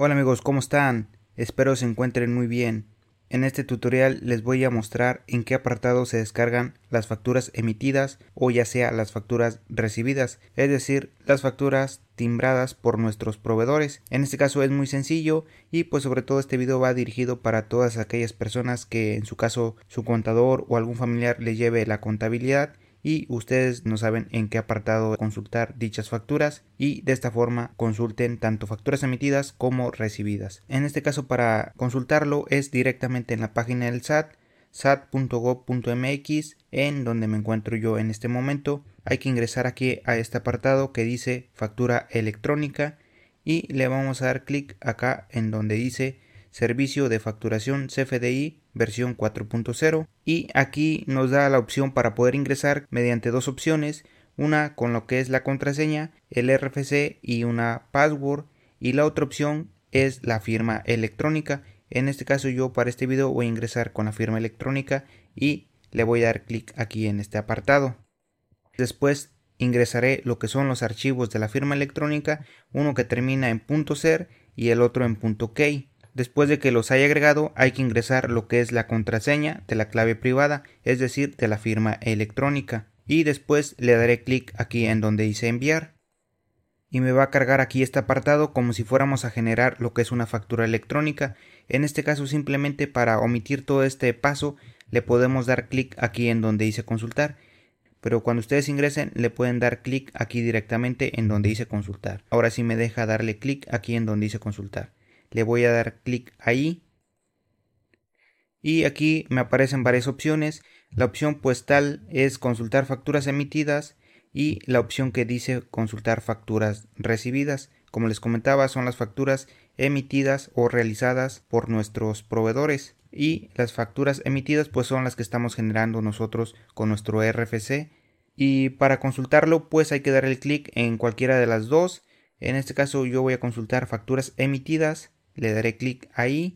Hola amigos, ¿cómo están? Espero se encuentren muy bien. En este tutorial les voy a mostrar en qué apartado se descargan las facturas emitidas o ya sea las facturas recibidas, es decir, las facturas timbradas por nuestros proveedores. En este caso es muy sencillo y pues sobre todo este video va dirigido para todas aquellas personas que en su caso su contador o algún familiar le lleve la contabilidad y ustedes no saben en qué apartado consultar dichas facturas y de esta forma consulten tanto facturas emitidas como recibidas. En este caso para consultarlo es directamente en la página del SAT sat.gov.mx en donde me encuentro yo en este momento hay que ingresar aquí a este apartado que dice factura electrónica y le vamos a dar clic acá en donde dice servicio de facturación CFDI versión 4.0 y aquí nos da la opción para poder ingresar mediante dos opciones. Una con lo que es la contraseña el RFC y una password. Y la otra opción es la firma electrónica. En este caso yo para este video voy a ingresar con la firma electrónica y le voy a dar clic aquí en este apartado. Después ingresaré lo que son los archivos de la firma electrónica uno que termina en .ser y el otro en .key Después de que los haya agregado, hay que ingresar lo que es la contraseña de la clave privada, es decir, de la firma electrónica. Y después le daré clic aquí en donde dice enviar. Y me va a cargar aquí este apartado como si fuéramos a generar lo que es una factura electrónica. En este caso simplemente para omitir todo este paso le podemos dar clic aquí en donde dice consultar. Pero cuando ustedes ingresen le pueden dar clic aquí directamente en donde dice consultar. Ahora sí me deja darle clic aquí en donde dice consultar le voy a dar clic ahí. Y aquí me aparecen varias opciones. La opción postal es consultar facturas emitidas y la opción que dice consultar facturas recibidas. Como les comentaba son las facturas emitidas o realizadas por nuestros proveedores. Y las facturas emitidas pues son las que estamos generando nosotros con nuestro RFC y para consultarlo pues hay que dar el clic en cualquiera de las dos. En este caso yo voy a consultar facturas emitidas le daré clic ahí.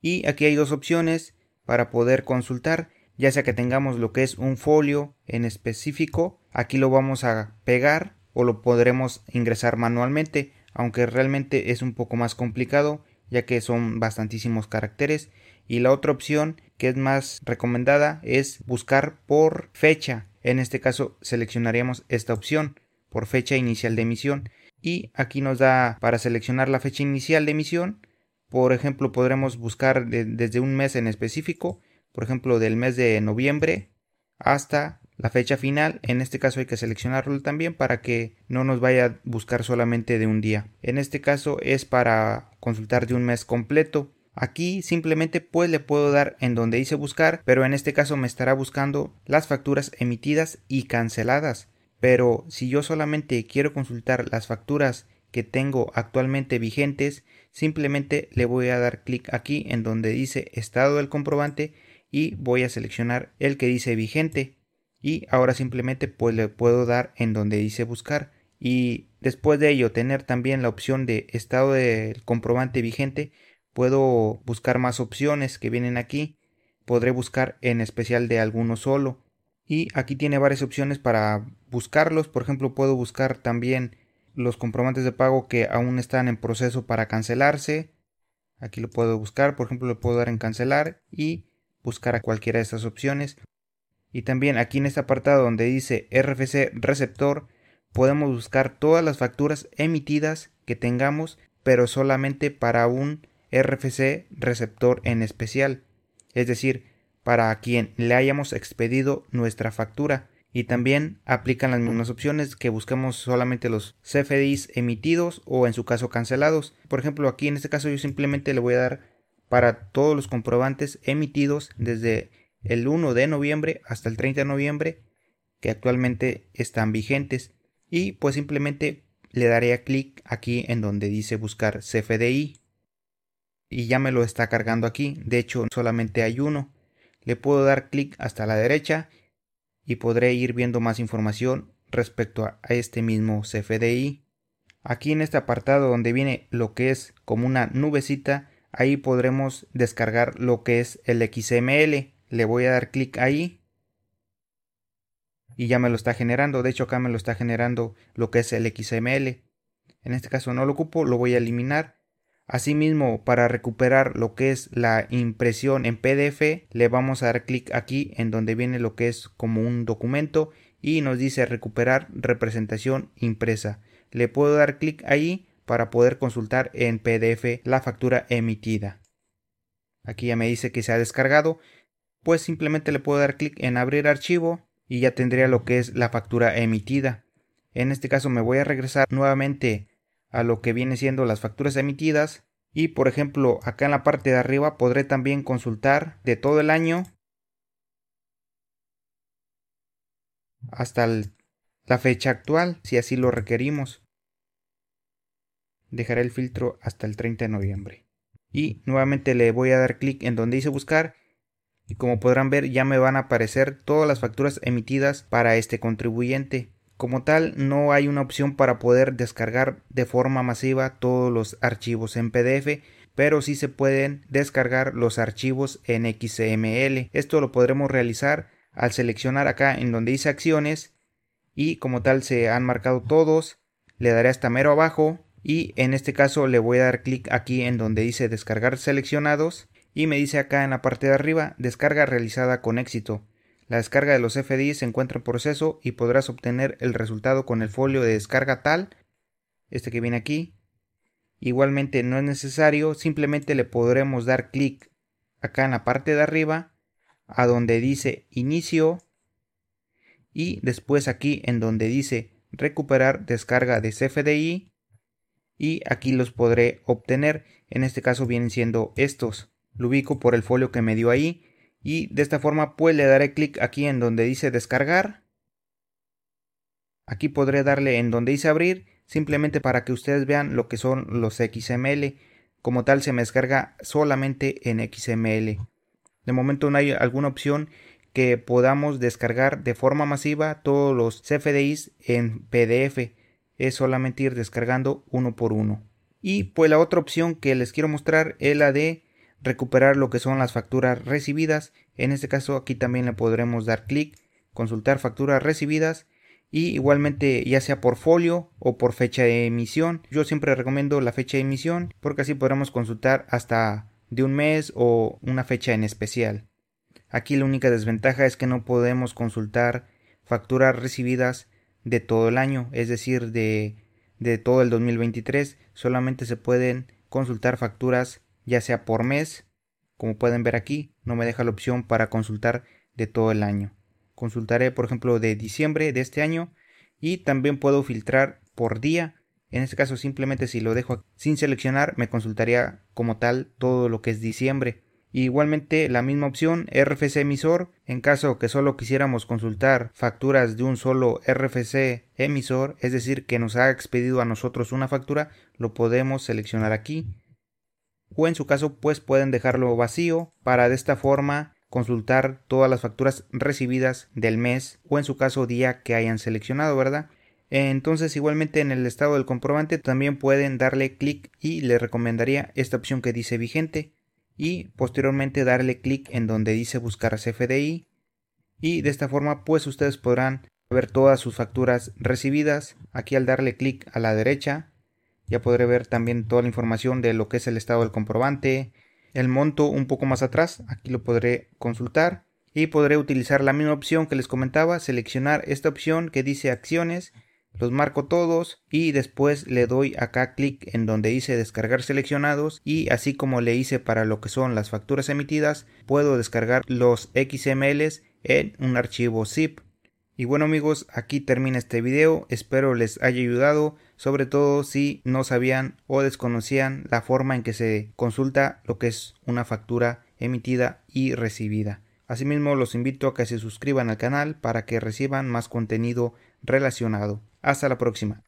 Y aquí hay dos opciones para poder consultar ya sea que tengamos lo que es un folio en específico aquí lo vamos a pegar o lo podremos ingresar manualmente aunque realmente es un poco más complicado ya que son bastantísimos caracteres. Y la otra opción que es más recomendada es buscar por fecha. En este caso seleccionaríamos esta opción por fecha inicial de emisión y aquí nos da para seleccionar la fecha inicial de emisión. Por ejemplo, podremos buscar desde un mes en específico, por ejemplo, del mes de noviembre hasta la fecha final. En este caso hay que seleccionarlo también para que no nos vaya a buscar solamente de un día. En este caso es para consultar de un mes completo. Aquí simplemente pues le puedo dar en donde dice buscar, pero en este caso me estará buscando las facturas emitidas y canceladas pero si yo solamente quiero consultar las facturas que tengo actualmente vigentes, simplemente le voy a dar clic aquí en donde dice estado del comprobante y voy a seleccionar el que dice vigente. Y ahora simplemente pues le puedo dar en donde dice buscar. Y después de ello tener también la opción de estado del comprobante vigente puedo buscar más opciones que vienen aquí. Podré buscar en especial de alguno solo y aquí tiene varias opciones para buscarlos. Por ejemplo, puedo buscar también los comprobantes de pago que aún están en proceso para cancelarse. Aquí lo puedo buscar, por ejemplo, le puedo dar en cancelar y buscar a cualquiera de estas opciones. Y también aquí en este apartado donde dice RFC receptor, podemos buscar todas las facturas emitidas que tengamos, pero solamente para un RFC receptor en especial. Es decir, para quien le hayamos expedido nuestra factura. Y también aplican las mismas opciones que buscamos solamente los CFDIs emitidos o en su caso cancelados. Por ejemplo, aquí en este caso yo simplemente le voy a dar para todos los comprobantes emitidos desde el 1 de noviembre hasta el 30 de noviembre que actualmente están vigentes. Y pues simplemente le daré clic aquí en donde dice buscar CFDI y ya me lo está cargando aquí. De hecho solamente hay uno le puedo dar clic hasta la derecha y podré ir viendo más información respecto a este mismo CFDI. Aquí en este apartado donde viene lo que es como una nubecita, ahí podremos descargar lo que es el XML. Le voy a dar clic ahí y ya me lo está generando. De hecho acá me lo está generando lo que es el XML. En este caso no lo ocupo, lo voy a eliminar Asimismo, para recuperar lo que es la impresión en PDF, le vamos a dar clic aquí en donde viene lo que es como un documento y nos dice recuperar representación impresa. Le puedo dar clic ahí para poder consultar en PDF la factura emitida. Aquí ya me dice que se ha descargado, pues simplemente le puedo dar clic en abrir archivo y ya tendría lo que es la factura emitida. En este caso me voy a regresar nuevamente a lo que viene siendo las facturas emitidas. Y por ejemplo acá en la parte de arriba podré también consultar de todo el año hasta la fecha actual si así lo requerimos. Dejaré el filtro hasta el 30 de noviembre. Y nuevamente le voy a dar clic en donde dice buscar. Y como podrán ver ya me van a aparecer todas las facturas emitidas para este contribuyente como tal, no hay una opción para poder descargar de forma masiva todos los archivos en PDF, pero sí se pueden descargar los archivos en XML. Esto lo podremos realizar al seleccionar acá en donde dice acciones y como tal se han marcado todos, le daré hasta mero abajo y en este caso le voy a dar clic aquí en donde dice descargar seleccionados y me dice acá en la parte de arriba descarga realizada con éxito. La descarga de los FDI se encuentra en proceso y podrás obtener el resultado con el folio de descarga tal, este que viene aquí. Igualmente no es necesario, simplemente le podremos dar clic acá en la parte de arriba a donde dice inicio y después aquí en donde dice recuperar descarga de CFDI y aquí los podré obtener. En este caso vienen siendo estos. Lo ubico por el folio que me dio ahí y de esta forma pues le daré clic aquí en donde dice descargar. Aquí podré darle en donde dice abrir simplemente para que ustedes vean lo que son los XML. Como tal se me descarga solamente en XML. De momento no hay alguna opción que podamos descargar de forma masiva todos los CFDIs en PDF. Es solamente ir descargando uno por uno. Y pues la otra opción que les quiero mostrar es la de recuperar lo que son las facturas recibidas. En este caso aquí también le podremos dar clic, consultar facturas recibidas y igualmente ya sea por folio o por fecha de emisión. Yo siempre recomiendo la fecha de emisión porque así podremos consultar hasta de un mes o una fecha en especial. Aquí la única desventaja es que no podemos consultar facturas recibidas de todo el año, es decir, de, de todo el 2023. Solamente se pueden consultar facturas ya sea por mes, como pueden ver aquí, no me deja la opción para consultar de todo el año. Consultaré, por ejemplo, de diciembre de este año y también puedo filtrar por día. En este caso, simplemente si lo dejo sin seleccionar, me consultaría como tal todo lo que es diciembre. igualmente la misma opción RFC emisor, en caso que solo quisiéramos consultar facturas de un solo RFC emisor, es decir, que nos ha expedido a nosotros una factura, lo podemos seleccionar aquí o en su caso pues pueden dejarlo vacío para de esta forma consultar todas las facturas recibidas del mes o en su caso día que hayan seleccionado, ¿verdad? Entonces igualmente en el estado del comprobante también pueden darle clic y les recomendaría esta opción que dice vigente y posteriormente darle clic en donde dice buscar CFDI y de esta forma pues ustedes podrán ver todas sus facturas recibidas aquí al darle clic a la derecha ya podré ver también toda la información de lo que es el estado del comprobante, el monto un poco más atrás, aquí lo podré consultar y podré utilizar la misma opción que les comentaba, seleccionar esta opción que dice acciones, los marco todos y después le doy acá clic en donde dice descargar seleccionados y así como le hice para lo que son las facturas emitidas, puedo descargar los XMLs en un archivo zip. Y bueno amigos, aquí termina este video, espero les haya ayudado, sobre todo si no sabían o desconocían la forma en que se consulta lo que es una factura emitida y recibida. Asimismo los invito a que se suscriban al canal para que reciban más contenido relacionado. Hasta la próxima.